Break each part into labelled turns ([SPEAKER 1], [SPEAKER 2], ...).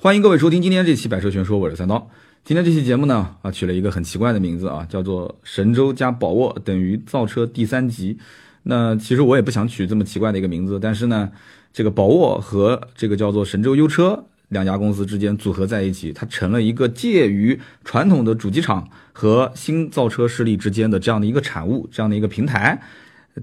[SPEAKER 1] 欢迎各位收听今天这期《百车全说》，我是三刀。今天这期节目呢，啊，取了一个很奇怪的名字啊，叫做“神州加宝沃等于造车第三级”。那其实我也不想取这么奇怪的一个名字，但是呢，这个宝沃和这个叫做神州优车两家公司之间组合在一起，它成了一个介于传统的主机厂和新造车势力之间的这样的一个产物，这样的一个平台。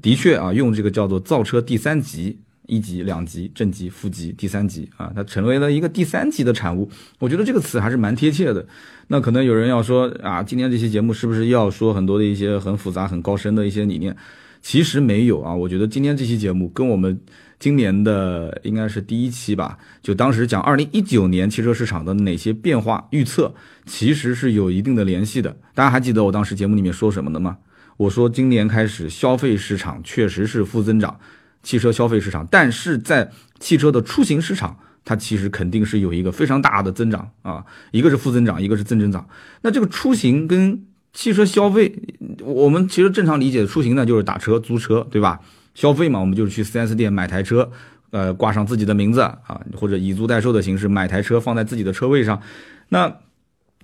[SPEAKER 1] 的确啊，用这个叫做造车第三级。一级、两级、正级、副级、第三级啊，它成为了一个第三级的产物。我觉得这个词还是蛮贴切的。那可能有人要说啊，今天这期节目是不是要说很多的一些很复杂、很高深的一些理念？其实没有啊。我觉得今天这期节目跟我们今年的应该是第一期吧，就当时讲二零一九年汽车市场的哪些变化预测，其实是有一定的联系的。大家还记得我当时节目里面说什么的吗？我说今年开始消费市场确实是负增长。汽车消费市场，但是在汽车的出行市场，它其实肯定是有一个非常大的增长啊，一个是负增长，一个是正增长。那这个出行跟汽车消费，我们其实正常理解的出行呢，就是打车、租车，对吧？消费嘛，我们就是去 4S 店买台车，呃，挂上自己的名字啊，或者以租代售的形式买台车放在自己的车位上。那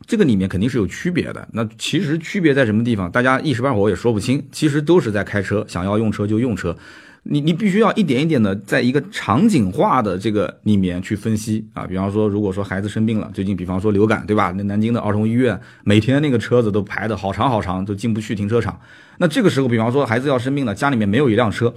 [SPEAKER 1] 这个里面肯定是有区别的。那其实区别在什么地方？大家一时半会儿我也说不清。其实都是在开车，想要用车就用车。你你必须要一点一点的在一个场景化的这个里面去分析啊，比方说，如果说孩子生病了，最近比方说流感，对吧？那南京的儿童医院每天那个车子都排的好长好长，都进不去停车场。那这个时候，比方说孩子要生病了，家里面没有一辆车，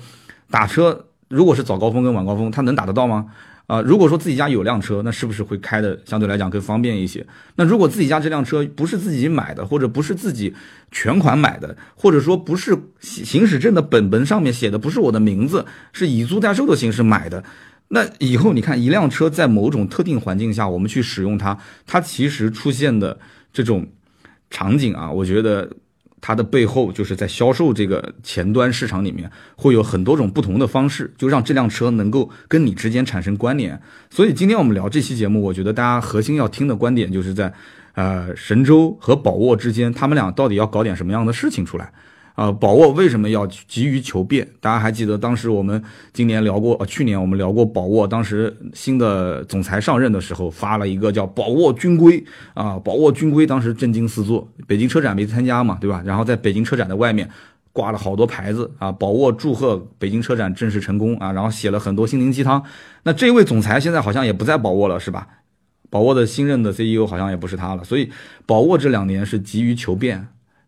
[SPEAKER 1] 打车，如果是早高峰跟晚高峰，他能打得到吗？啊，如果说自己家有辆车，那是不是会开的相对来讲更方便一些？那如果自己家这辆车不是自己买的，或者不是自己全款买的，或者说不是行驶证的本本上面写的不是我的名字，是以租代售的形式买的，那以后你看一辆车在某种特定环境下，我们去使用它，它其实出现的这种场景啊，我觉得。它的背后就是在销售这个前端市场里面，会有很多种不同的方式，就让这辆车能够跟你之间产生关联。所以今天我们聊这期节目，我觉得大家核心要听的观点就是在，呃，神州和宝沃之间，他们俩到底要搞点什么样的事情出来。啊，宝沃为什么要急于求变？大家还记得当时我们今年聊过，呃，去年我们聊过宝沃，当时新的总裁上任的时候发了一个叫“宝沃军规”啊，“宝沃军规”当时震惊四座，北京车展没参加嘛，对吧？然后在北京车展的外面挂了好多牌子啊，“宝沃祝贺北京车展正式成功”啊，然后写了很多心灵鸡汤。那这位总裁现在好像也不在宝沃了，是吧？宝沃的新任的 CEO 好像也不是他了，所以宝沃这两年是急于求变。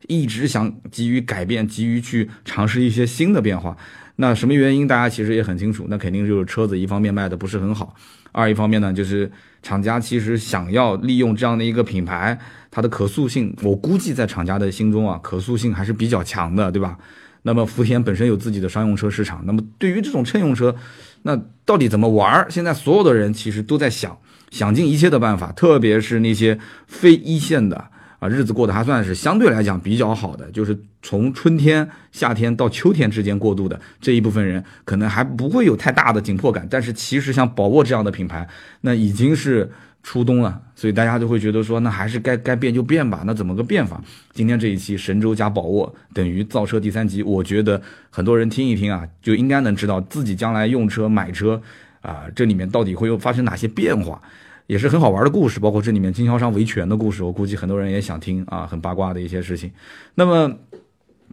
[SPEAKER 1] 一直想急于改变，急于去尝试一些新的变化。那什么原因？大家其实也很清楚。那肯定就是车子一方面卖的不是很好，二一方面呢，就是厂家其实想要利用这样的一个品牌，它的可塑性，我估计在厂家的心中啊，可塑性还是比较强的，对吧？那么福田本身有自己的商用车市场，那么对于这种乘用车，那到底怎么玩？现在所有的人其实都在想，想尽一切的办法，特别是那些非一线的。日子过得还算是相对来讲比较好的，就是从春天、夏天到秋天之间过渡的这一部分人，可能还不会有太大的紧迫感。但是其实像宝沃这样的品牌，那已经是初冬了，所以大家就会觉得说，那还是该该变就变吧。那怎么个变法？今天这一期神州加宝沃等于造车第三集，我觉得很多人听一听啊，就应该能知道自己将来用车买车啊，这里面到底会有发生哪些变化。也是很好玩的故事，包括这里面经销商维权的故事，我估计很多人也想听啊，很八卦的一些事情。那么，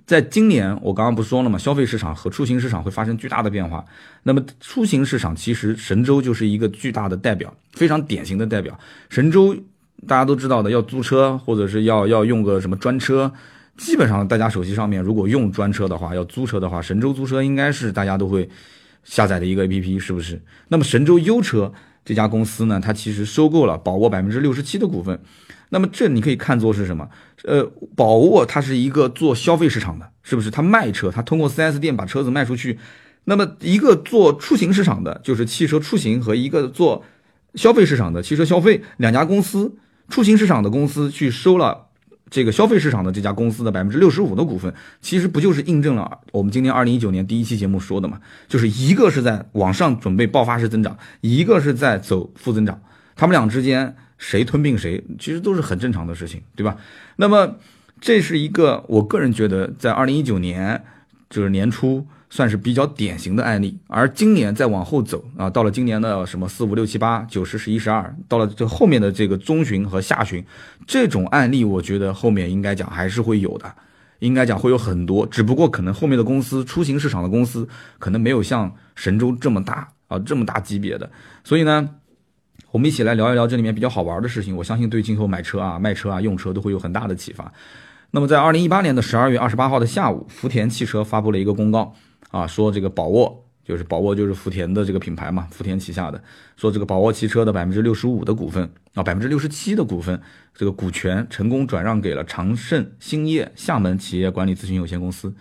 [SPEAKER 1] 在今年我刚刚不说了吗？消费市场和出行市场会发生巨大的变化。那么出行市场其实神州就是一个巨大的代表，非常典型的代表。神州大家都知道的，要租车或者是要要用个什么专车，基本上大家手机上面如果用专车的话，要租车的话，神州租车应该是大家都会下载的一个 APP，是不是？那么神州优车。这家公司呢，它其实收购了宝沃百分之六十七的股份，那么这你可以看作是什么？呃，宝沃它是一个做消费市场的，是不是？它卖车，它通过 4S 店把车子卖出去。那么一个做出行市场的，就是汽车出行和一个做消费市场的汽车消费两家公司，出行市场的公司去收了。这个消费市场的这家公司的百分之六十五的股份，其实不就是印证了我们今年二零一九年第一期节目说的嘛？就是一个是在往上准备爆发式增长，一个是在走负增长，他们俩之间谁吞并谁，其实都是很正常的事情，对吧？那么这是一个我个人觉得在二零一九年就是年初算是比较典型的案例。而今年再往后走啊，到了今年的什么四五六七八九十十一十二，到了这后面的这个中旬和下旬，这种案例我觉得后面应该讲还是会有的，应该讲会有很多，只不过可能后面的公司出行市场的公司可能没有像神州这么大啊这么大级别的，所以呢。我们一起来聊一聊这里面比较好玩的事情，我相信对今后买车啊、卖车啊、用车都会有很大的启发。那么在二零一八年的十二月二十八号的下午，福田汽车发布了一个公告啊，说这个宝沃就是宝沃就是福田的这个品牌嘛，福田旗下的，说这个宝沃汽车的百分之六十五的股份啊，百分之六十七的股份这个股权成功转让给了长盛兴业厦门企业管理咨询有限公司。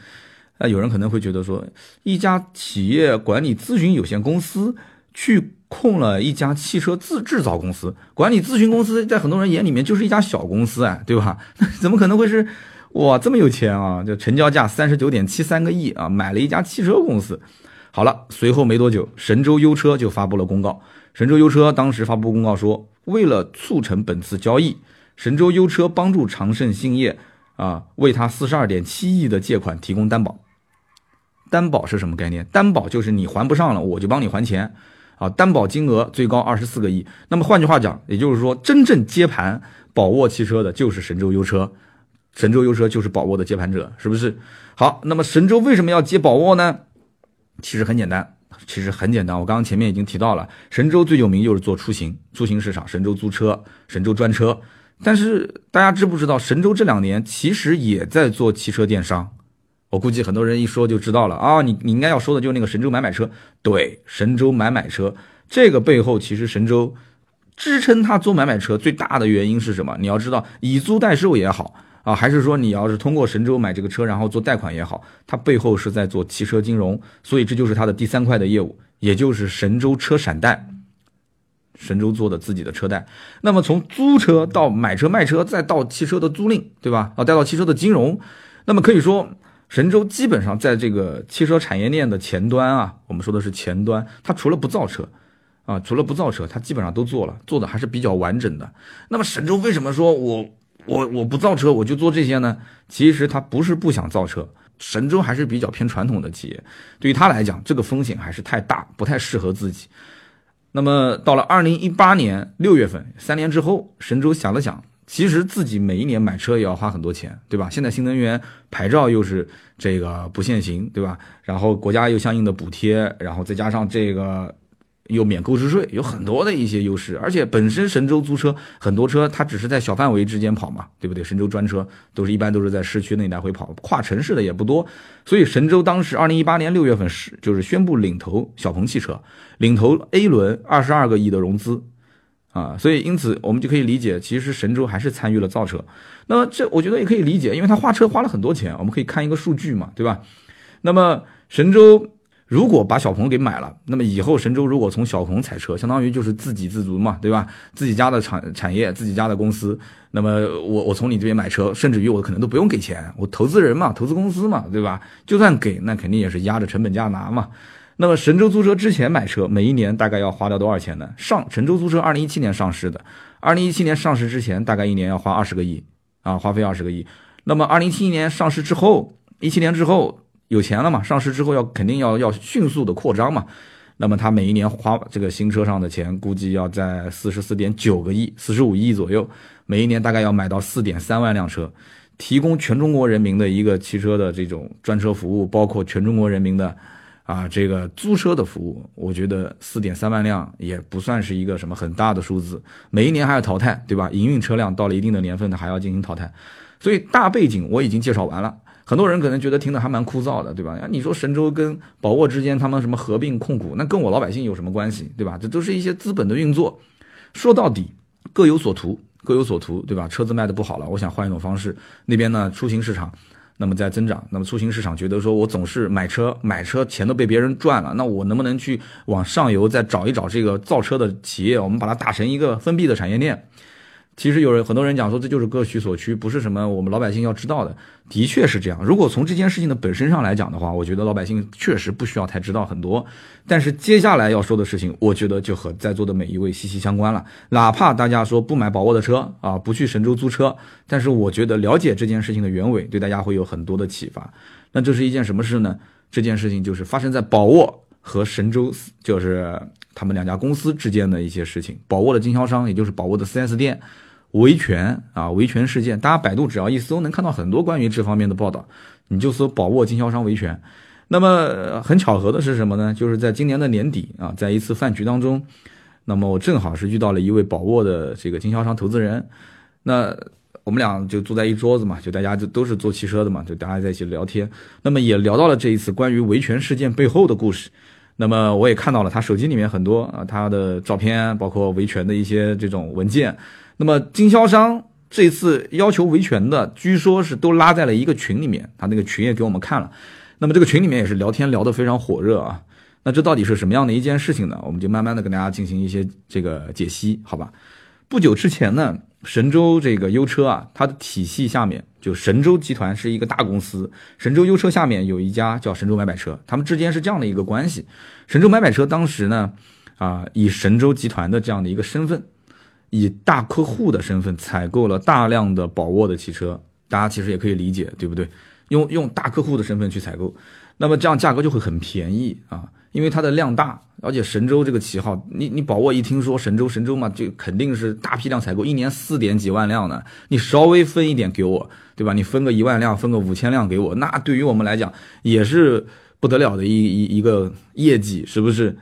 [SPEAKER 1] 那有人可能会觉得说，一家企业管理咨询有限公司去。控了一家汽车制制造公司，管理咨询公司，在很多人眼里面就是一家小公司啊，对吧？怎么可能会是哇这么有钱啊？就成交价三十九点七三个亿啊，买了一家汽车公司。好了，随后没多久，神州优车就发布了公告。神州优车当时发布公告说，为了促成本次交易，神州优车帮助长盛兴业啊，为他四十二点七亿的借款提供担保。担保是什么概念？担保就是你还不上了，我就帮你还钱。啊，担保金额最高二十四个亿。那么换句话讲，也就是说，真正接盘宝沃汽车的就是神州优车，神州优车就是宝沃的接盘者，是不是？好，那么神州为什么要接宝沃呢？其实很简单，其实很简单。我刚刚前面已经提到了，神州最有名就是做出行，出行市场，神州租车、神州专车。但是大家知不知道，神州这两年其实也在做汽车电商。我估计很多人一说就知道了啊！你你应该要说的就是那个神州买买车，对，神州买买车这个背后其实神州支撑他做买买车最大的原因是什么？你要知道，以租代售也好啊，还是说你要是通过神州买这个车然后做贷款也好，它背后是在做汽车金融，所以这就是它的第三块的业务，也就是神州车闪贷，神州做的自己的车贷。那么从租车到买车卖车，再到汽车的租赁，对吧？啊，再到汽车的金融，那么可以说。神州基本上在这个汽车产业链的前端啊，我们说的是前端，它除了不造车，啊，除了不造车，它基本上都做了，做的还是比较完整的。那么神州为什么说我我我不造车，我就做这些呢？其实他不是不想造车，神州还是比较偏传统的企业，对于他来讲，这个风险还是太大，不太适合自己。那么到了二零一八年六月份，三年之后，神州想了想。其实自己每一年买车也要花很多钱，对吧？现在新能源牌照又是这个不限行，对吧？然后国家又相应的补贴，然后再加上这个又免购置税，有很多的一些优势。而且本身神州租车很多车它只是在小范围之间跑嘛，对不对？神州专车都是一般都是在市区内来回跑，跨城市的也不多。所以神州当时二零一八年六月份是就是宣布领投小鹏汽车，领投 A 轮二十二个亿的融资。啊，所以因此我们就可以理解，其实神州还是参与了造车。那么这我觉得也可以理解，因为他花车花了很多钱。我们可以看一个数据嘛，对吧？那么神州如果把小鹏给买了，那么以后神州如果从小鹏采车，相当于就是自给自足嘛，对吧？自己家的产产业，自己家的公司。那么我我从你这边买车，甚至于我可能都不用给钱，我投资人嘛，投资公司嘛，对吧？就算给，那肯定也是压着成本价拿嘛。那么神州租车之前买车，每一年大概要花掉多少钱呢？上神州租车二零一七年上市的，二零一七年上市之前，大概一年要花二十个亿啊，花费二十个亿。那么二零一七年上市之后，一七年之后有钱了嘛？上市之后要肯定要要迅速的扩张嘛。那么他每一年花这个新车上的钱，估计要在四十四点九个亿，四十五亿左右。每一年大概要买到四点三万辆车，提供全中国人民的一个汽车的这种专车服务，包括全中国人民的。啊，这个租车的服务，我觉得四点三万辆也不算是一个什么很大的数字。每一年还要淘汰，对吧？营运车辆到了一定的年份，它还要进行淘汰。所以大背景我已经介绍完了。很多人可能觉得听的还蛮枯燥的，对吧？你说神州跟宝沃之间他们什么合并控股，那跟我老百姓有什么关系，对吧？这都是一些资本的运作。说到底，各有所图，各有所图，对吧？车子卖的不好了，我想换一种方式。那边呢，出行市场。那么在增长，那么出行市场觉得说，我总是买车买车钱都被别人赚了，那我能不能去往上游再找一找这个造车的企业，我们把它打成一个封闭的产业链？其实有人很多人讲说，这就是各取所需，不是什么我们老百姓要知道的。的确是这样。如果从这件事情的本身上来讲的话，我觉得老百姓确实不需要太知道很多。但是接下来要说的事情，我觉得就和在座的每一位息息相关了。哪怕大家说不买宝沃的车啊，不去神州租车，但是我觉得了解这件事情的原委，对大家会有很多的启发。那这是一件什么事呢？这件事情就是发生在宝沃和神州，就是他们两家公司之间的一些事情。宝沃的经销商，也就是宝沃的 4S 店维权啊，维权事件，大家百度只要一搜，能看到很多关于这方面的报道。你就搜宝沃经销商维权。那么很巧合的是什么呢？就是在今年的年底啊，在一次饭局当中，那么我正好是遇到了一位宝沃的这个经销商投资人，那。我们俩就坐在一桌子嘛，就大家就都是做汽车的嘛，就大家在一起聊天。那么也聊到了这一次关于维权事件背后的故事。那么我也看到了他手机里面很多啊他的照片，包括维权的一些这种文件。那么经销商这次要求维权的，据说是都拉在了一个群里面，他那个群也给我们看了。那么这个群里面也是聊天聊得非常火热啊。那这到底是什么样的一件事情呢？我们就慢慢的跟大家进行一些这个解析，好吧？不久之前呢。神州这个优车啊，它的体系下面就神州集团是一个大公司，神州优车下面有一家叫神州买买车，他们之间是这样的一个关系。神州买买车当时呢，啊，以神州集团的这样的一个身份，以大客户的身份采购了大量的宝沃的汽车，大家其实也可以理解，对不对？用用大客户的身份去采购，那么这样价格就会很便宜啊。因为它的量大，而且神州这个旗号，你你宝沃一听说神州神州嘛，就肯定是大批量采购，一年四点几万辆呢。你稍微分一点给我，对吧？你分个一万辆，分个五千辆给我，那对于我们来讲也是不得了的一一一个业绩，是不是？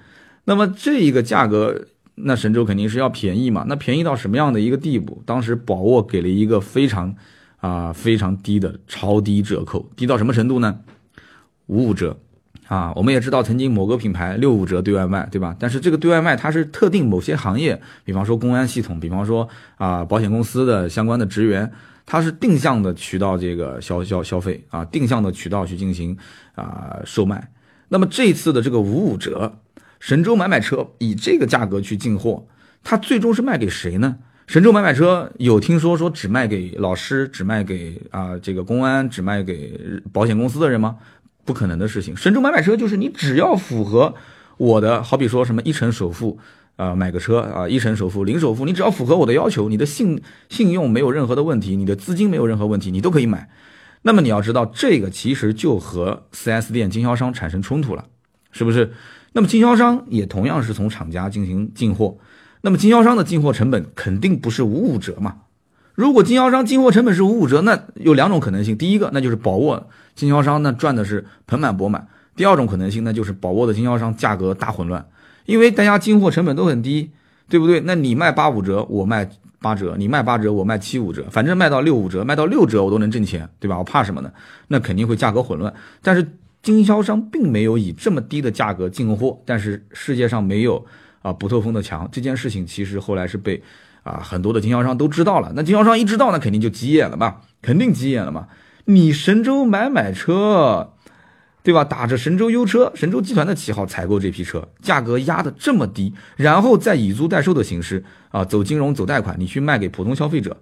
[SPEAKER 1] 那么这一个价格，那神州肯定是要便宜嘛？那便宜到什么样的一个地步？当时宝沃给了一个非常啊非常低的超低折扣，低到什么程度呢？五五折。啊，我们也知道曾经某个品牌六五折对外卖，对吧？但是这个对外卖它是特定某些行业，比方说公安系统，比方说啊保险公司的相关的职员，它是定向的渠道这个消消消费啊，定向的渠道去进行啊售卖。那么这次的这个五五折，神州买买车以这个价格去进货，它最终是卖给谁呢？神州买买车有听说说只卖给老师，只卖给啊这个公安，只卖给保险公司的人吗？不可能的事情。神州买买车就是你只要符合我的，好比说什么一成首付，啊买个车啊一成首付零首付，你只要符合我的要求，你的信信用没有任何的问题，你的资金没有任何问题，你都可以买。那么你要知道，这个其实就和 4S 店经销商产生冲突了，是不是？那么经销商也同样是从厂家进行进货，那么经销商的进货成本肯定不是五五折嘛？如果经销商进货成本是五五折，那有两种可能性，第一个那就是宝沃。经销商那赚的是盆满钵满。第二种可能性那，就是宝沃的经销商价格大混乱，因为大家进货成本都很低，对不对？那你卖八五折，我卖八折；你卖八折，我卖七五折，反正卖到六五折，卖到六折我都能挣钱，对吧？我怕什么呢？那肯定会价格混乱。但是经销商并没有以这么低的价格进货，但是世界上没有啊不透风的墙。这件事情其实后来是被啊很多的经销商都知道了。那经销商一知道，那肯定就急眼了嘛，肯定急眼了嘛。你神州买买车，对吧？打着神州优车、神州集团的旗号采购这批车，价格压得这么低，然后再以租代售的形式啊，走金融、走贷款，你去卖给普通消费者，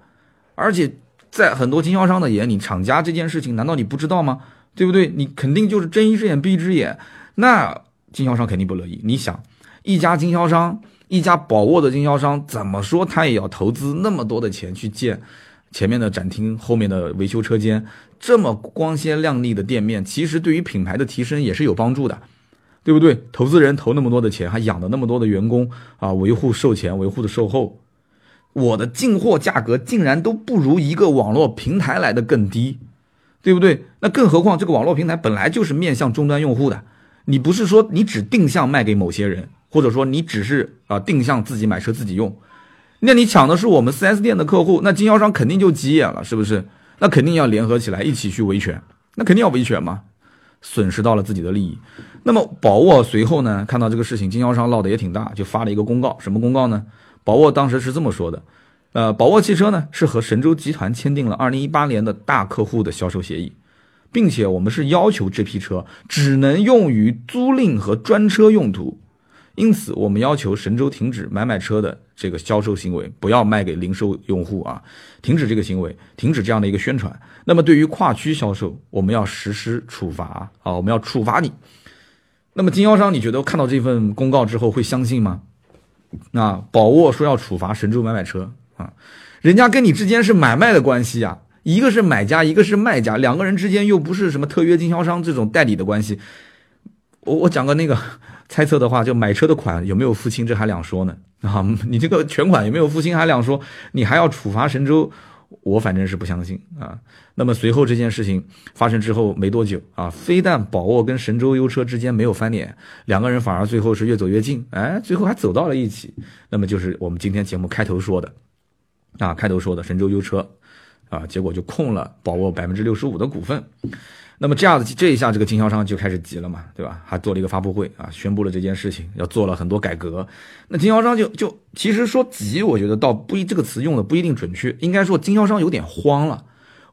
[SPEAKER 1] 而且在很多经销商的眼里，厂家这件事情难道你不知道吗？对不对？你肯定就是睁一只眼闭一只眼，那经销商肯定不乐意。你想，一家经销商，一家宝沃的经销商，怎么说他也要投资那么多的钱去建。前面的展厅，后面的维修车间，这么光鲜亮丽的店面，其实对于品牌的提升也是有帮助的，对不对？投资人投那么多的钱，还养了那么多的员工啊，维护售前、维护的售后，我的进货价格竟然都不如一个网络平台来的更低，对不对？那更何况这个网络平台本来就是面向终端用户的，你不是说你只定向卖给某些人，或者说你只是啊定向自己买车自己用。那你抢的是我们 4S 店的客户，那经销商肯定就急眼了，是不是？那肯定要联合起来一起去维权，那肯定要维权嘛，损失到了自己的利益。那么宝沃随后呢，看到这个事情，经销商闹得也挺大，就发了一个公告，什么公告呢？宝沃当时是这么说的，呃，宝沃汽车呢是和神州集团签订了2018年的大客户的销售协议，并且我们是要求这批车只能用于租赁和专车用途。因此，我们要求神州停止买买车的这个销售行为，不要卖给零售用户啊！停止这个行为，停止这样的一个宣传。那么，对于跨区销售，我们要实施处罚啊！我们要处罚你。那么，经销商，你觉得看到这份公告之后会相信吗？啊，宝沃说要处罚神州买买车啊，人家跟你之间是买卖的关系啊，一个是买家，一个是卖家，两个人之间又不是什么特约经销商这种代理的关系。我我讲个那个猜测的话，就买车的款有没有付清，这还两说呢啊！你这个全款有没有付清还两说，你还要处罚神州，我反正是不相信啊。那么随后这件事情发生之后没多久啊，非但宝沃跟神州优车之间没有翻脸，两个人反而最后是越走越近，哎，最后还走到了一起。那么就是我们今天节目开头说的啊，开头说的神州优车啊，结果就控了宝沃百分之六十五的股份。那么这样子，这一下这个经销商就开始急了嘛，对吧？还做了一个发布会啊，宣布了这件事情，要做了很多改革。那经销商就就其实说急，我觉得倒不一这个词用的不一定准确，应该说经销商有点慌了。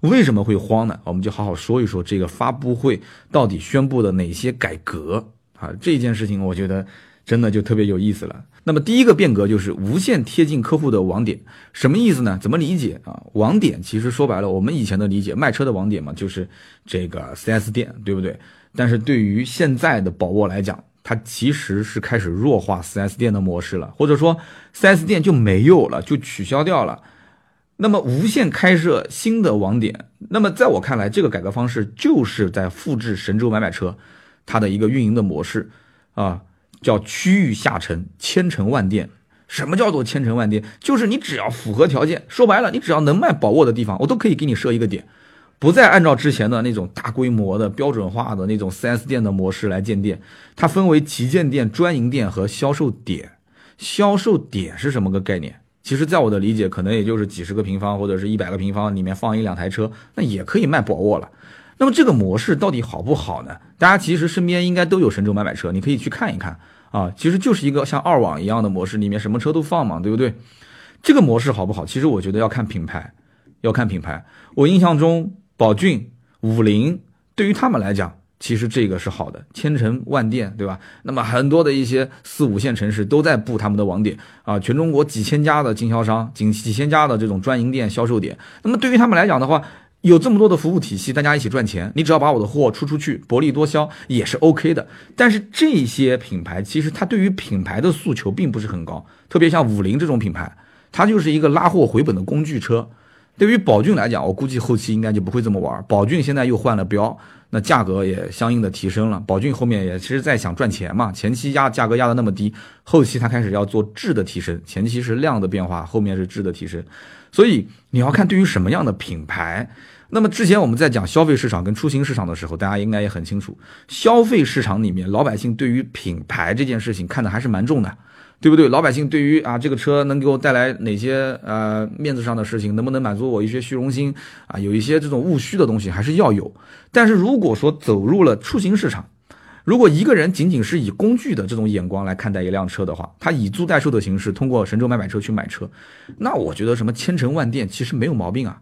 [SPEAKER 1] 为什么会慌呢？我们就好好说一说这个发布会到底宣布的哪些改革啊？这件事情我觉得真的就特别有意思了。那么第一个变革就是无限贴近客户的网点，什么意思呢？怎么理解啊？网点其实说白了，我们以前的理解，卖车的网点嘛，就是这个 4S 店，对不对？但是对于现在的宝沃来讲，它其实是开始弱化 4S 店的模式了，或者说 4S 店就没有了，就取消掉了。那么无限开设新的网点，那么在我看来，这个改革方式就是在复制神州买买车它的一个运营的模式啊。叫区域下沉，千城万店。什么叫做千城万店？就是你只要符合条件，说白了，你只要能卖宝沃的地方，我都可以给你设一个点，不再按照之前的那种大规模的标准化的那种 4S 店的模式来建店。它分为旗舰店、专营店和销售点。销售点是什么个概念？其实，在我的理解，可能也就是几十个平方或者是一百个平方里面放一两台车，那也可以卖宝沃了。那么这个模式到底好不好呢？大家其实身边应该都有神州买买车，你可以去看一看。啊，其实就是一个像二网一样的模式，里面什么车都放嘛，对不对？这个模式好不好？其实我觉得要看品牌，要看品牌。我印象中，宝骏、五菱对于他们来讲，其实这个是好的，千城万店，对吧？那么很多的一些四五线城市都在布他们的网点啊，全中国几千家的经销商，几几千家的这种专营店、销售点。那么对于他们来讲的话，有这么多的服务体系，大家一起赚钱，你只要把我的货出出去，薄利多销也是 OK 的。但是这些品牌其实它对于品牌的诉求并不是很高，特别像五菱这种品牌，它就是一个拉货回本的工具车。对于宝骏来讲，我估计后期应该就不会这么玩。宝骏现在又换了标，那价格也相应的提升了。宝骏后面也其实在想赚钱嘛，前期压价格压的那么低，后期它开始要做质的提升，前期是量的变化，后面是质的提升。所以你要看对于什么样的品牌。那么之前我们在讲消费市场跟出行市场的时候，大家应该也很清楚，消费市场里面老百姓对于品牌这件事情看的还是蛮重的，对不对？老百姓对于啊这个车能给我带来哪些呃面子上的事情，能不能满足我一些虚荣心啊，有一些这种务虚的东西还是要有。但是如果说走入了出行市场，如果一个人仅仅是以工具的这种眼光来看待一辆车的话，他以租代售的形式通过神州买买车去买车，那我觉得什么千城万店其实没有毛病啊。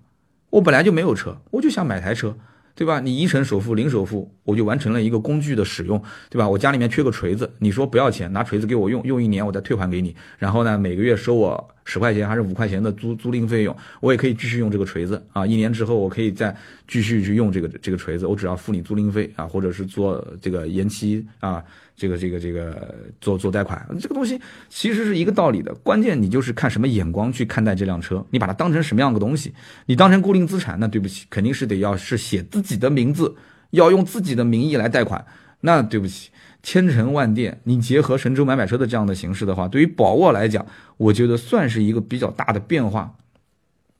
[SPEAKER 1] 我本来就没有车，我就想买台车，对吧？你一成首付零首付，我就完成了一个工具的使用，对吧？我家里面缺个锤子，你说不要钱，拿锤子给我用，用一年我再退还给你，然后呢，每个月收我十块钱还是五块钱的租租赁费用，我也可以继续用这个锤子啊，一年之后我可以再继续去用这个这个锤子，我只要付你租赁费啊，或者是做这个延期啊。这个这个这个做做贷款，这个东西其实是一个道理的。关键你就是看什么眼光去看待这辆车，你把它当成什么样的东西？你当成固定资产，那对不起，肯定是得要是写自己的名字，要用自己的名义来贷款。那对不起，千城万店，你结合神州买买车的这样的形式的话，对于宝沃来讲，我觉得算是一个比较大的变化。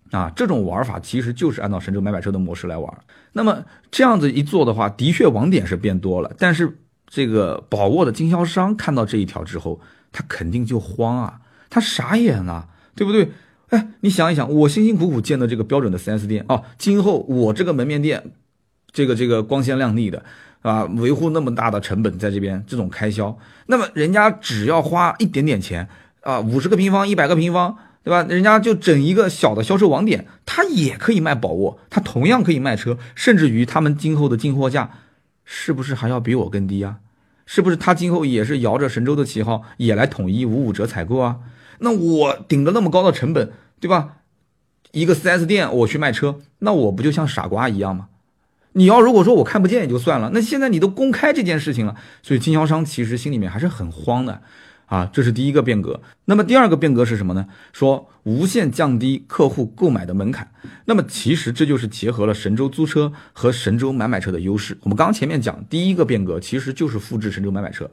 [SPEAKER 1] 啊，这种玩法其实就是按照神州买买车的模式来玩。那么这样子一做的话，的确网点是变多了，但是。这个宝沃的经销商看到这一条之后，他肯定就慌啊，他傻眼了，对不对？哎，你想一想，我辛辛苦苦建的这个标准的 4S 店啊，今后我这个门面店，这个这个光鲜亮丽的啊，维护那么大的成本在这边，这种开销，那么人家只要花一点点钱啊，五十个平方，一百个平方，对吧？人家就整一个小的销售网点，他也可以卖宝沃，他同样可以卖车，甚至于他们今后的进货价，是不是还要比我更低啊？是不是他今后也是摇着神州的旗号，也来统一五五折采购啊？那我顶着那么高的成本，对吧？一个 4S 店我去卖车，那我不就像傻瓜一样吗？你要如果说我看不见也就算了，那现在你都公开这件事情了，所以经销商其实心里面还是很慌的啊，这是第一个变革。那么第二个变革是什么呢？说无限降低客户购买的门槛。那么其实这就是结合了神州租车和神州买买车的优势。我们刚刚前面讲第一个变革，其实就是复制神州买买车。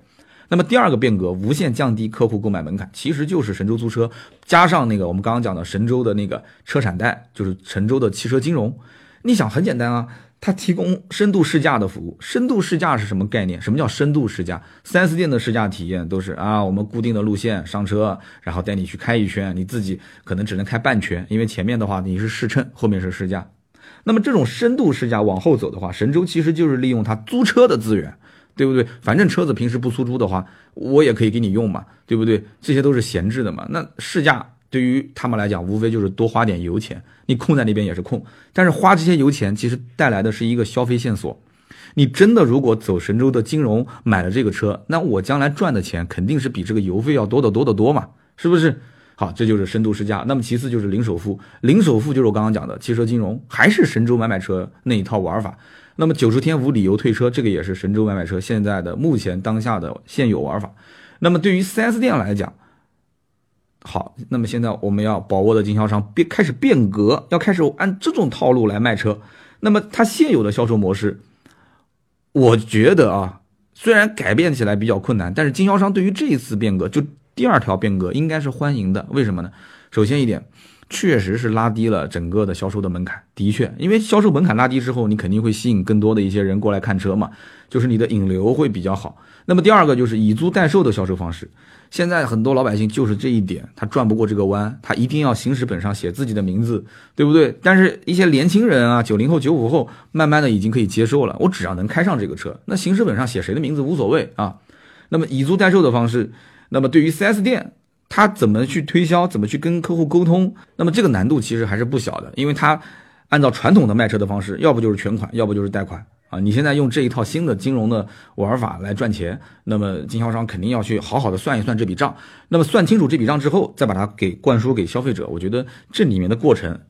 [SPEAKER 1] 那么第二个变革，无限降低客户购买门槛，其实就是神州租车加上那个我们刚刚讲的神州的那个车产贷，就是神州的汽车金融。你想很简单啊。它提供深度试驾的服务。深度试驾是什么概念？什么叫深度试驾？4S 店的试驾体验都是啊，我们固定的路线上车，然后带你去开一圈，你自己可能只能开半圈，因为前面的话你是试乘，后面是试驾。那么这种深度试驾往后走的话，神州其实就是利用它租车的资源，对不对？反正车子平时不出租的话，我也可以给你用嘛，对不对？这些都是闲置的嘛。那试驾。对于他们来讲，无非就是多花点油钱，你空在那边也是空。但是花这些油钱，其实带来的是一个消费线索。你真的如果走神州的金融买了这个车，那我将来赚的钱肯定是比这个油费要多得多得多嘛，是不是？好，这就是深度试驾。那么其次就是零首付，零首付就是我刚刚讲的汽车金融，还是神州买买车那一套玩法。那么九十天无理由退车，这个也是神州买买车现在的目前当下的现有玩法。那么对于 4S 店来讲，好，那么现在我们要宝沃的经销商变开始变革，要开始按这种套路来卖车。那么它现有的销售模式，我觉得啊，虽然改变起来比较困难，但是经销商对于这一次变革，就第二条变革，应该是欢迎的。为什么呢？首先一点，确实是拉低了整个的销售的门槛。的确，因为销售门槛拉低之后，你肯定会吸引更多的一些人过来看车嘛，就是你的引流会比较好。那么第二个就是以租代售的销售方式。现在很多老百姓就是这一点，他转不过这个弯，他一定要行驶本上写自己的名字，对不对？但是，一些年轻人啊，九零后、九五后，慢慢的已经可以接受了。我只要能开上这个车，那行驶本上写谁的名字无所谓啊。那么以租代售的方式，那么对于 4S 店，他怎么去推销，怎么去跟客户沟通？那么这个难度其实还是不小的，因为他按照传统的卖车的方式，要不就是全款，要不就是贷款。啊，你现在用这一套新的金融的玩法来赚钱，那么经销商肯定要去好好的算一算这笔账。那么算清楚这笔账之后，再把它给灌输给消费者，我觉得这里面的过程，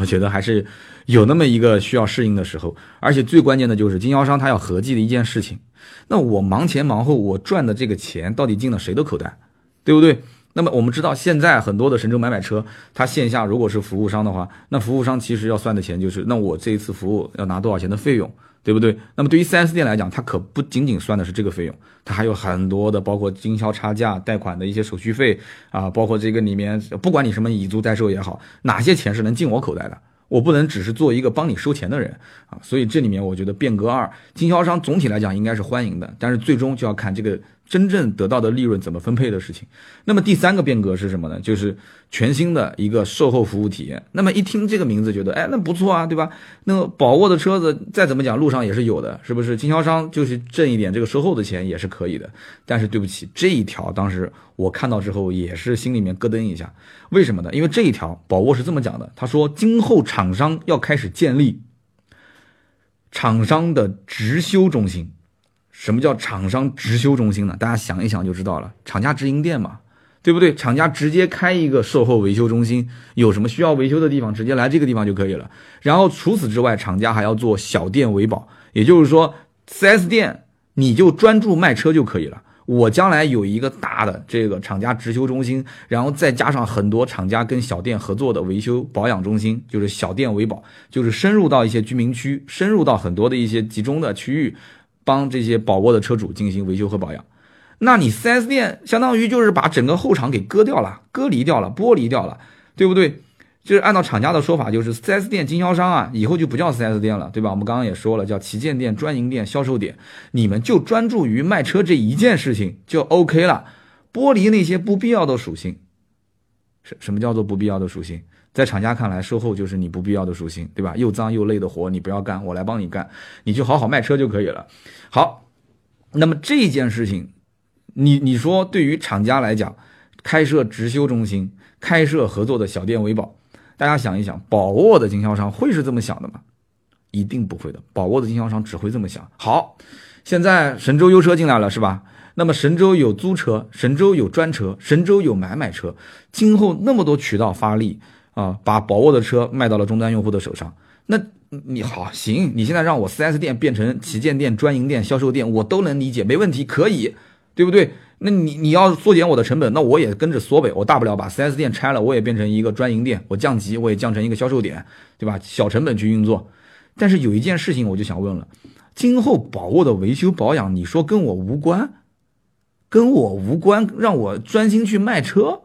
[SPEAKER 1] 我觉得还是有那么一个需要适应的时候。而且最关键的就是经销商他要合计的一件事情，那我忙前忙后，我赚的这个钱到底进了谁的口袋，对不对？那么我们知道，现在很多的神州买买车，它线下如果是服务商的话，那服务商其实要算的钱就是，那我这一次服务要拿多少钱的费用。对不对？那么对于 4S 店来讲，它可不仅仅算的是这个费用，它还有很多的，包括经销差价、贷款的一些手续费啊，包括这个里面，不管你什么以租代售也好，哪些钱是能进我口袋的，我不能只是做一个帮你收钱的人啊。所以这里面我觉得变革二，经销商总体来讲应该是欢迎的，但是最终就要看这个。真正得到的利润怎么分配的事情。那么第三个变革是什么呢？就是全新的一个售后服务体验。那么一听这个名字，觉得哎，那不错啊，对吧？那个宝沃的车子再怎么讲，路上也是有的，是不是？经销商就是挣一点这个售后的钱也是可以的。但是对不起，这一条当时我看到之后也是心里面咯噔一下。为什么呢？因为这一条宝沃是这么讲的，他说今后厂商要开始建立厂商的直修中心。什么叫厂商直修中心呢？大家想一想就知道了，厂家直营店嘛，对不对？厂家直接开一个售后维修中心，有什么需要维修的地方，直接来这个地方就可以了。然后除此之外，厂家还要做小店维保，也就是说，4S 店你就专注卖车就可以了。我将来有一个大的这个厂家直修中心，然后再加上很多厂家跟小店合作的维修保养中心，就是小店维保，就是深入到一些居民区，深入到很多的一些集中的区域。帮这些宝沃的车主进行维修和保养，那你 4S 店相当于就是把整个后厂给割掉了、割离掉了、剥离掉了，对不对？就是按照厂家的说法，就是 4S 店经销商啊，以后就不叫 4S 店了，对吧？我们刚刚也说了，叫旗舰店、专营店、销售点，你们就专注于卖车这一件事情就 OK 了，剥离那些不必要的属性。什什么叫做不必要的属性？在厂家看来，售后就是你不必要的属性，对吧？又脏又累的活，你不要干，我来帮你干，你就好好卖车就可以了。好，那么这件事情，你你说对于厂家来讲，开设直修中心，开设合作的小店维保，大家想一想，宝沃的经销商会是这么想的吗？一定不会的，宝沃的经销商只会这么想。好，现在神州优车进来了，是吧？那么神州有租车，神州有专车，神州有买买车，今后那么多渠道发力。啊，把宝沃的车卖到了终端用户的手上，那你好行，你现在让我 4S 店变成旗舰店、专营店、销售店，我都能理解，没问题，可以，对不对？那你你要缩减我的成本，那我也跟着缩呗。我大不了把 4S 店拆了，我也变成一个专营店，我降级，我也降成一个销售点，对吧？小成本去运作。但是有一件事情我就想问了，今后宝沃的维修保养，你说跟我无关，跟我无关，让我专心去卖车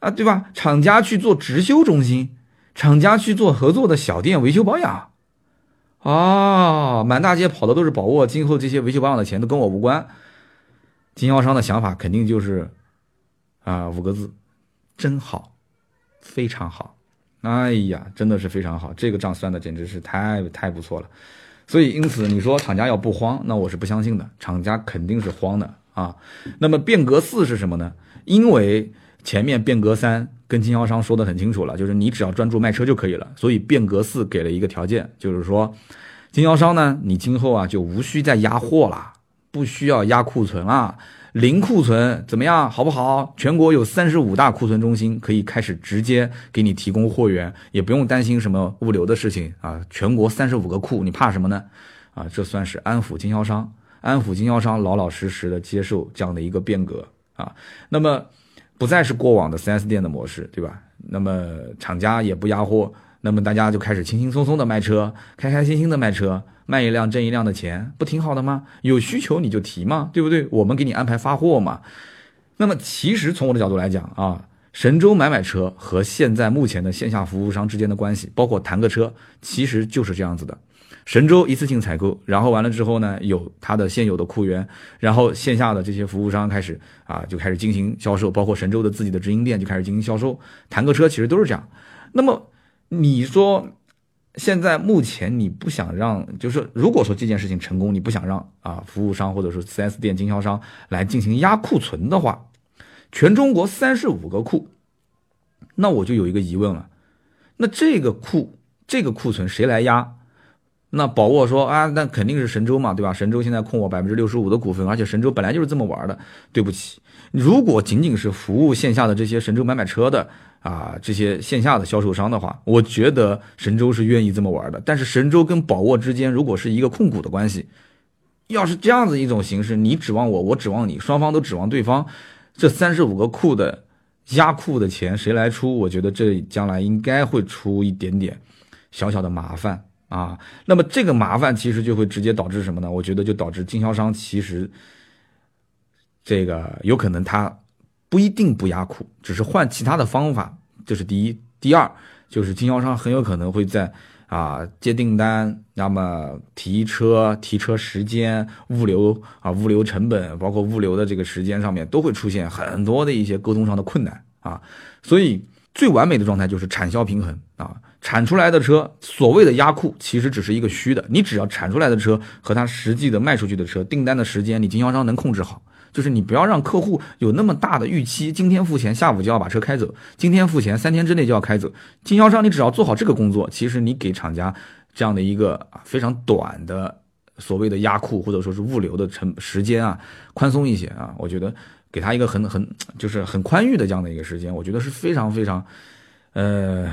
[SPEAKER 1] 啊，对吧？厂家去做直修中心，厂家去做合作的小店维修保养，啊，满大街跑的都是宝沃，今后这些维修保养的钱都跟我无关。经销商的想法肯定就是，啊，五个字，真好，非常好，哎呀，真的是非常好，这个账算的简直是太太不错了。所以，因此你说厂家要不慌，那我是不相信的，厂家肯定是慌的啊。那么变革四是什么呢？因为前面变革三跟经销商说的很清楚了，就是你只要专注卖车就可以了。所以变革四给了一个条件，就是说，经销商呢，你今后啊就无需再压货了。不需要压库存了，零库存怎么样？好不好？全国有三十五大库存中心，可以开始直接给你提供货源，也不用担心什么物流的事情啊。全国三十五个库，你怕什么呢？啊，这算是安抚经销商，安抚经销商老老实实的接受这样的一个变革啊。那么不再是过往的 4S 店的模式，对吧？那么厂家也不压货，那么大家就开始轻轻松松的卖车，开开心心的卖车。卖一辆挣一辆的钱，不挺好的吗？有需求你就提嘛，对不对？我们给你安排发货嘛。那么其实从我的角度来讲啊，神州买买车和现在目前的线下服务商之间的关系，包括谈个车，其实就是这样子的。神州一次性采购，然后完了之后呢，有它的现有的库源，然后线下的这些服务商开始啊，就开始进行销售，包括神州的自己的直营店就开始进行销售。谈个车其实都是这样。那么你说？现在目前你不想让，就是如果说这件事情成功，你不想让啊服务商或者说 4S 店经销商来进行压库存的话，全中国三十五个库，那我就有一个疑问了，那这个库这个库存谁来压？那宝沃说啊，那肯定是神州嘛，对吧？神州现在控我百分之六十五的股份，而且神州本来就是这么玩的。对不起，如果仅仅是服务线下的这些神州买买车的。啊，这些线下的销售商的话，我觉得神州是愿意这么玩的。但是神州跟宝沃之间如果是一个控股的关系，要是这样子一种形式，你指望我，我指望你，双方都指望对方，这三十五个库的压库的钱谁来出？我觉得这将来应该会出一点点小小的麻烦啊。那么这个麻烦其实就会直接导致什么呢？我觉得就导致经销商其实这个有可能他。不一定不压库，只是换其他的方法，这是第一。第二就是经销商很有可能会在啊接订单，那么提车、提车时间、物流啊物流成本，包括物流的这个时间上面，都会出现很多的一些沟通上的困难啊。所以最完美的状态就是产销平衡啊，产出来的车所谓的压库其实只是一个虚的，你只要产出来的车和它实际的卖出去的车订单的时间，你经销商能控制好。就是你不要让客户有那么大的预期，今天付钱，下午就要把车开走；今天付钱，三天之内就要开走。经销商，你只要做好这个工作，其实你给厂家这样的一个啊非常短的所谓的压库或者说是物流的成时间啊，宽松一些啊，我觉得给他一个很很就是很宽裕的这样的一个时间，我觉得是非常非常，呃，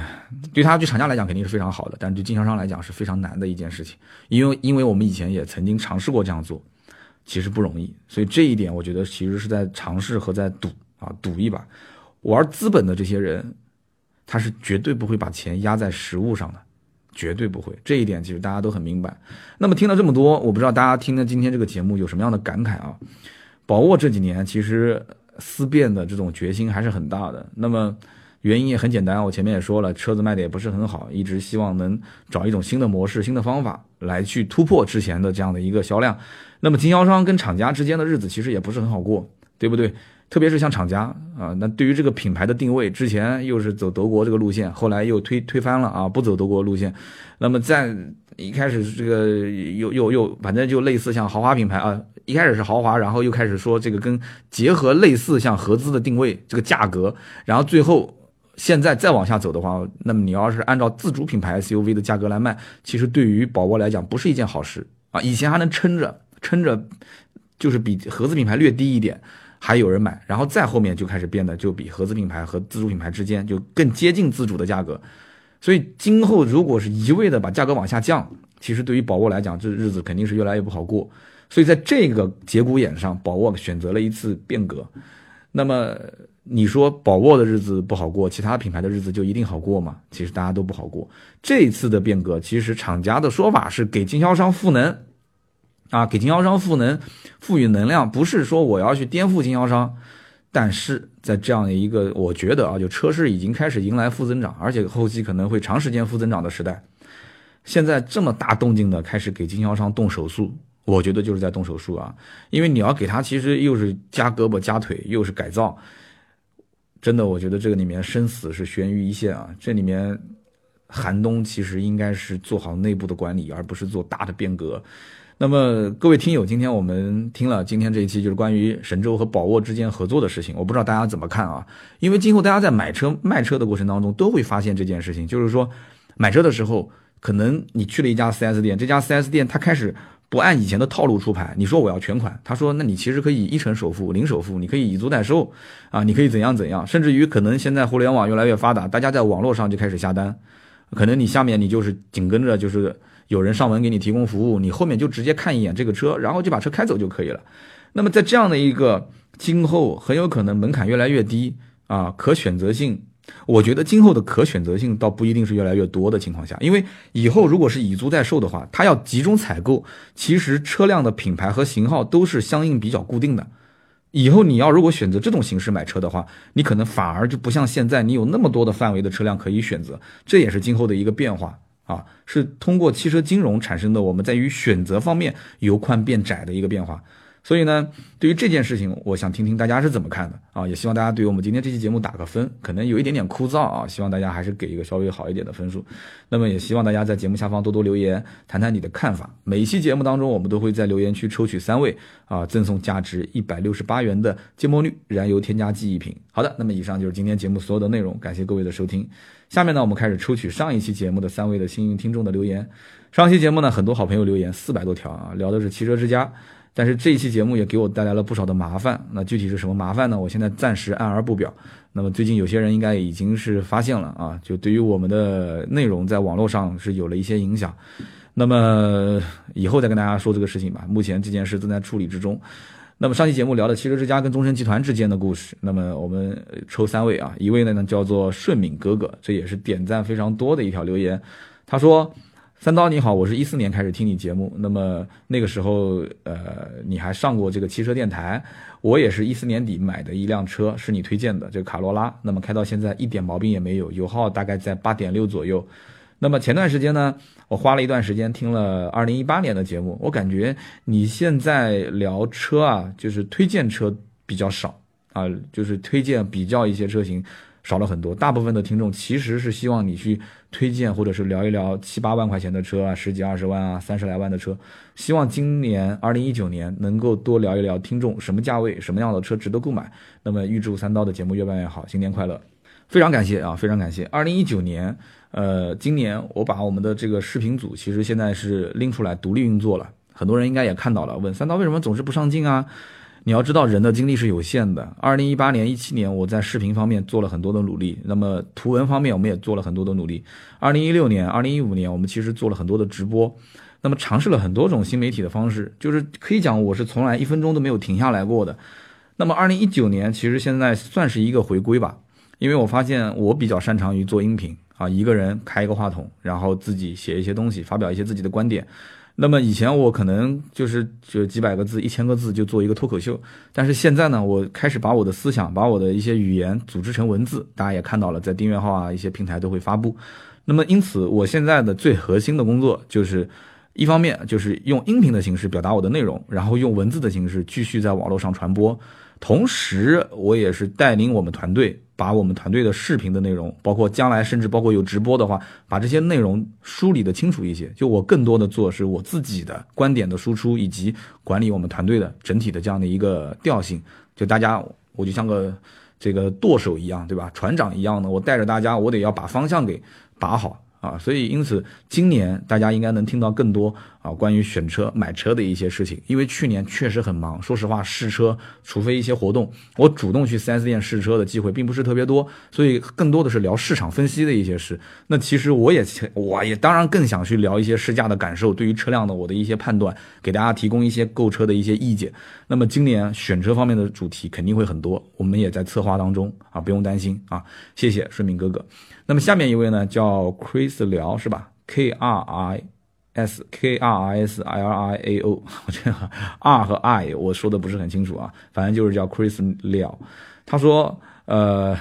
[SPEAKER 1] 对他对厂家来讲肯定是非常好的，但对经销商来讲是非常难的一件事情，因为因为我们以前也曾经尝试过这样做。其实不容易，所以这一点我觉得其实是在尝试和在赌啊，赌一把。玩资本的这些人，他是绝对不会把钱压在实物上的，绝对不会。这一点其实大家都很明白。那么听了这么多，我不知道大家听了今天这个节目有什么样的感慨啊？宝沃这几年其实思变的这种决心还是很大的。那么。原因也很简单，我前面也说了，车子卖的也不是很好，一直希望能找一种新的模式、新的方法来去突破之前的这样的一个销量。那么经销商跟厂家之间的日子其实也不是很好过，对不对？特别是像厂家啊，那对于这个品牌的定位，之前又是走德国这个路线，后来又推推翻了啊，不走德国路线。那么在一开始这个又又又反正就类似像豪华品牌啊，一开始是豪华，然后又开始说这个跟结合类似像合资的定位，这个价格，然后最后。现在再往下走的话，那么你要是按照自主品牌 SUV 的价格来卖，其实对于宝沃来讲不是一件好事啊。以前还能撑着，撑着就是比合资品牌略低一点，还有人买，然后再后面就开始变得就比合资品牌和自主品牌之间就更接近自主的价格。所以今后如果是一味的把价格往下降，其实对于宝沃来讲，这日子肯定是越来越不好过。所以在这个节骨眼上，宝沃选择了一次变革。那么你说宝沃的日子不好过，其他品牌的日子就一定好过吗？其实大家都不好过。这一次的变革，其实厂家的说法是给经销商赋能，啊，给经销商赋能，赋予能量，不是说我要去颠覆经销商。但是在这样一个，我觉得啊，就车市已经开始迎来负增长，而且后期可能会长时间负增长的时代。现在这么大动静的开始给经销商动手术。我觉得就是在动手术啊，因为你要给他，其实又是加胳膊加腿，又是改造，真的，我觉得这个里面生死是悬于一线啊。这里面寒冬其实应该是做好内部的管理，而不是做大的变革。那么各位听友，今天我们听了今天这一期就是关于神州和宝沃之间合作的事情，我不知道大家怎么看啊？因为今后大家在买车卖车的过程当中都会发现这件事情，就是说买车的时候，可能你去了一家 4S 店，这家 4S 店它开始。不按以前的套路出牌，你说我要全款，他说那你其实可以一成首付、零首付，你可以以租代售，啊，你可以怎样怎样，甚至于可能现在互联网越来越发达，大家在网络上就开始下单，可能你下面你就是紧跟着就是有人上门给你提供服务，你后面就直接看一眼这个车，然后就把车开走就可以了。那么在这样的一个今后很有可能门槛越来越低啊，可选择性。我觉得今后的可选择性倒不一定是越来越多的情况下，因为以后如果是以租代售的话，它要集中采购，其实车辆的品牌和型号都是相应比较固定的。以后你要如果选择这种形式买车的话，你可能反而就不像现在你有那么多的范围的车辆可以选择，这也是今后的一个变化啊，是通过汽车金融产生的我们在于选择方面由宽变窄的一个变化。所以呢，对于这件事情，我想听听大家是怎么看的啊？也希望大家对于我们今天这期节目打个分，可能有一点点枯燥啊，希望大家还是给一个稍微好一点的分数。那么也希望大家在节目下方多多留言，谈谈你的看法。每一期节目当中，我们都会在留言区抽取三位啊，赠送价值一百六十八元的芥末绿燃油添加剂一瓶。好的，那么以上就是今天节目所有的内容，感谢各位的收听。下面呢，我们开始抽取上一期节目的三位的幸运听众的留言。上期节目呢，很多好朋友留言四百多条啊，聊的是汽车之家。但是这一期节目也给我带来了不少的麻烦，那具体是什么麻烦呢？我现在暂时按而不表。那么最近有些人应该已经是发现了啊，就对于我们的内容在网络上是有了一些影响。那么以后再跟大家说这个事情吧。目前这件事正在处理之中。那么上期节目聊的汽车之家跟中升集团之间的故事，那么我们抽三位啊，一位呢叫做顺敏哥哥，这也是点赞非常多的一条留言，他说。三刀你好，我是一四年开始听你节目，那么那个时候，呃，你还上过这个汽车电台，我也是一四年底买的一辆车，是你推荐的这个卡罗拉，那么开到现在一点毛病也没有，油耗大概在八点六左右。那么前段时间呢，我花了一段时间听了二零一八年的节目，我感觉你现在聊车啊，就是推荐车比较少啊，就是推荐比较一些车型。少了很多，大部分的听众其实是希望你去推荐或者是聊一聊七八万块钱的车啊，十几二十万啊，三十来万的车。希望今年二零一九年能够多聊一聊听众什么价位、什么样的车值得购买。那么预祝三刀的节目越办越好，新年快乐！非常感谢啊，非常感谢。二零一九年，呃，今年我把我们的这个视频组其实现在是拎出来独立运作了，很多人应该也看到了，问三刀为什么总是不上镜啊？你要知道，人的精力是有限的。二零一八年、一七年，我在视频方面做了很多的努力，那么图文方面我们也做了很多的努力。二零一六年、二零一五年，我们其实做了很多的直播，那么尝试了很多种新媒体的方式，就是可以讲我是从来一分钟都没有停下来过的。那么二零一九年，其实现在算是一个回归吧，因为我发现我比较擅长于做音频啊，一个人开一个话筒，然后自己写一些东西，发表一些自己的观点。那么以前我可能就是就几百个字、一千个字就做一个脱口秀，但是现在呢，我开始把我的思想、把我的一些语言组织成文字，大家也看到了，在订阅号啊一些平台都会发布。那么因此，我现在的最核心的工作就是，一方面就是用音频的形式表达我的内容，然后用文字的形式继续在网络上传播。同时，我也是带领我们团队，把我们团队的视频的内容，包括将来甚至包括有直播的话，把这些内容梳理的清楚一些。就我更多的做是我自己的观点的输出，以及管理我们团队的整体的这样的一个调性。就大家，我就像个这个舵手一样，对吧？船长一样的，我带着大家，我得要把方向给把好。啊，所以因此今年大家应该能听到更多啊关于选车、买车的一些事情。因为去年确实很忙，说实话试车，除非一些活动，我主动去 4S 店试车的机会并不是特别多，所以更多的是聊市场分析的一些事。那其实我也我也当然更想去聊一些试驾的感受，对于车辆的我的一些判断，给大家提供一些购车的一些意见。那么今年选车方面的主题肯定会很多，我们也在策划当中啊，不用担心啊。谢谢顺明哥哥。那么下面一位呢，叫 Chris 聊是吧？K R I S K R I S L I A O，我这个 R 和 I 我说的不是很清楚啊，反正就是叫 Chris 聊。他说，呃，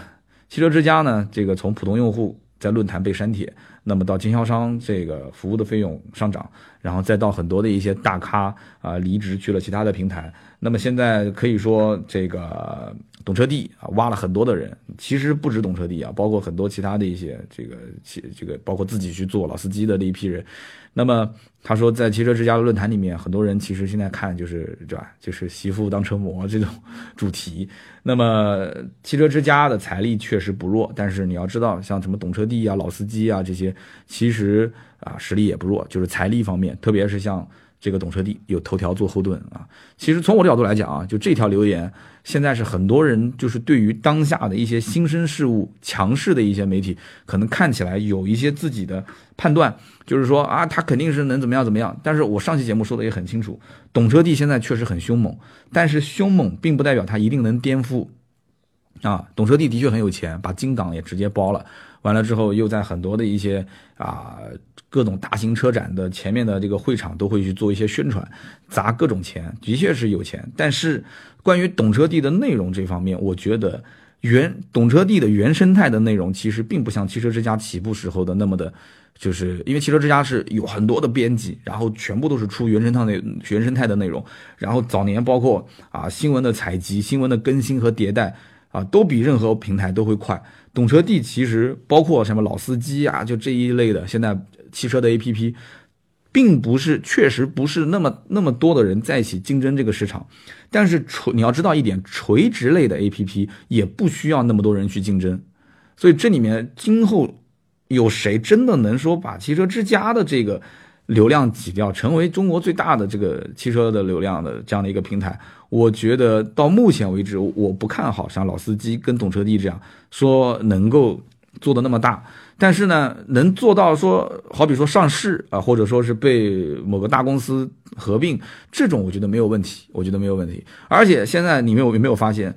[SPEAKER 1] 汽车之家呢，这个从普通用户在论坛被删帖，那么到经销商这个服务的费用上涨，然后再到很多的一些大咖啊离职去了其他的平台，那么现在可以说这个。懂车帝啊，挖了很多的人，其实不止懂车帝啊，包括很多其他的一些这个这个，包括自己去做老司机的那一批人。那么他说，在汽车之家的论坛里面，很多人其实现在看就是对吧，就是媳妇当车模这种主题。那么汽车之家的财力确实不弱，但是你要知道，像什么懂车帝啊、老司机啊这些，其实啊实力也不弱，就是财力方面，特别是像。这个懂车帝有头条做后盾啊，其实从我的角度来讲啊，就这条留言，现在是很多人就是对于当下的一些新生事物、强势的一些媒体，可能看起来有一些自己的判断，就是说啊，他肯定是能怎么样怎么样。但是我上期节目说的也很清楚，懂车帝现在确实很凶猛，但是凶猛并不代表他一定能颠覆啊。懂车帝的确很有钱，把金港也直接包了。完了之后，又在很多的一些啊各种大型车展的前面的这个会场都会去做一些宣传，砸各种钱，的确是有钱。但是关于懂车帝的内容这方面，我觉得原懂车帝的原生态的内容其实并不像汽车之家起步时候的那么的，就是因为汽车之家是有很多的编辑，然后全部都是出原生态的原生态的内容，然后早年包括啊新闻的采集、新闻的更新和迭代啊，都比任何平台都会快。懂车帝其实包括什么老司机啊，就这一类的，现在汽车的 A P P，并不是确实不是那么那么多的人在一起竞争这个市场，但是垂你要知道一点，垂直类的 A P P 也不需要那么多人去竞争，所以这里面今后有谁真的能说把汽车之家的这个？流量挤掉，成为中国最大的这个汽车的流量的这样的一个平台，我觉得到目前为止，我不看好像老司机跟懂车帝这样说能够做的那么大。但是呢，能做到说，好比说上市啊，或者说是被某个大公司合并，这种我觉得没有问题，我觉得没有问题。而且现在你没有有没有发现？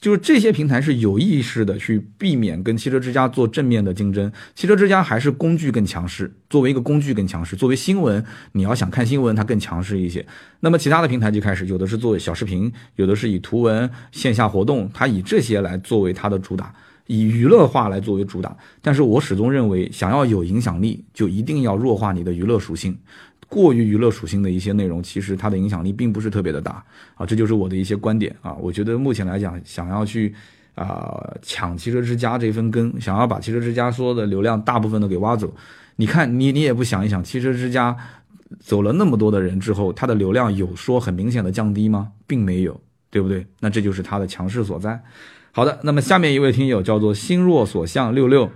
[SPEAKER 1] 就是这些平台是有意识的去避免跟汽车之家做正面的竞争，汽车之家还是工具更强势，作为一个工具更强势，作为新闻，你要想看新闻，它更强势一些。那么其他的平台就开始有的是做小视频，有的是以图文线下活动，它以这些来作为它的主打，以娱乐化来作为主打。但是我始终认为，想要有影响力，就一定要弱化你的娱乐属性。过于娱乐属性的一些内容，其实它的影响力并不是特别的大啊，这就是我的一些观点啊。我觉得目前来讲，想要去啊抢汽车之家这份羹，想要把汽车之家说的流量大部分都给挖走，你看你你也不想一想，汽车之家走了那么多的人之后，它的流量有说很明显的降低吗？并没有，对不对？那这就是它的强势所在。好的，那么下面一位听友叫做心若所向六六，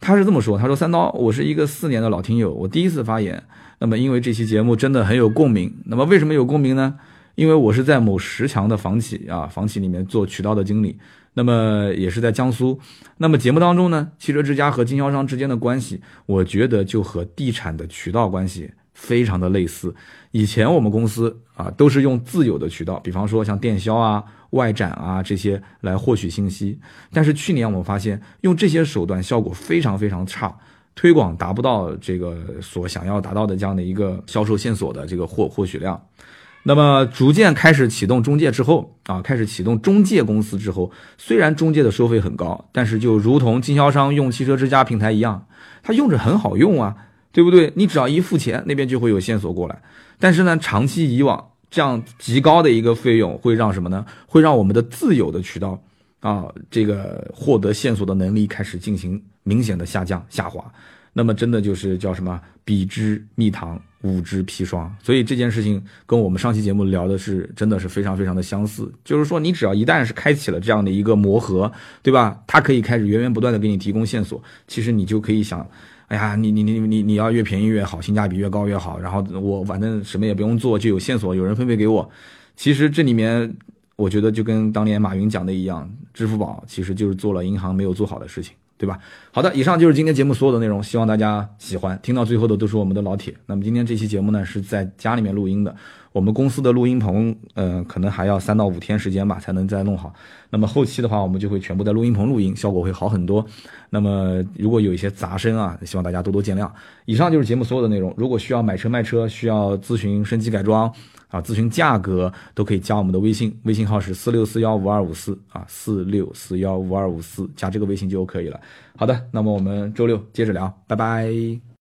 [SPEAKER 1] 他是这么说，他说三刀，我是一个四年的老听友，我第一次发言。那么，因为这期节目真的很有共鸣。那么，为什么有共鸣呢？因为我是在某十强的房企啊，房企里面做渠道的经理。那么，也是在江苏。那么，节目当中呢，汽车之家和经销商之间的关系，我觉得就和地产的渠道关系非常的类似。以前我们公司啊，都是用自有的渠道，比方说像电销啊、外展啊这些来获取信息。但是去年我们发现，用这些手段效果非常非常差。推广达不到这个所想要达到的这样的一个销售线索的这个获获取量，那么逐渐开始启动中介之后啊，开始启动中介公司之后，虽然中介的收费很高，但是就如同经销商用汽车之家平台一样，它用着很好用啊，对不对？你只要一付钱，那边就会有线索过来。但是呢，长期以往这样极高的一个费用，会让什么呢？会让我们的自有的渠道啊，这个获得线索的能力开始进行。明显的下降下滑，那么真的就是叫什么比之蜜糖，无之砒霜。所以这件事情跟我们上期节目聊的是真的是非常非常的相似。就是说，你只要一旦是开启了这样的一个磨合，对吧？它可以开始源源不断的给你提供线索，其实你就可以想，哎呀，你你你你你要越便宜越好，性价比越高越好，然后我反正什么也不用做，就有线索，有人分配给我。其实这里面，我觉得就跟当年马云讲的一样，支付宝其实就是做了银行没有做好的事情。对吧？好的，以上就是今天节目所有的内容，希望大家喜欢。听到最后的都是我们的老铁。那么今天这期节目呢是在家里面录音的，我们公司的录音棚，呃，可能还要三到五天时间吧才能再弄好。那么后期的话，我们就会全部在录音棚录音，效果会好很多。那么如果有一些杂声啊，希望大家多多见谅。以上就是节目所有的内容。如果需要买车卖车，需要咨询升级改装。啊，咨询价格都可以加我们的微信，微信号是四六四幺五二五四啊，四六四幺五二五四，加这个微信就可以了。好的，那么我们周六接着聊，拜拜。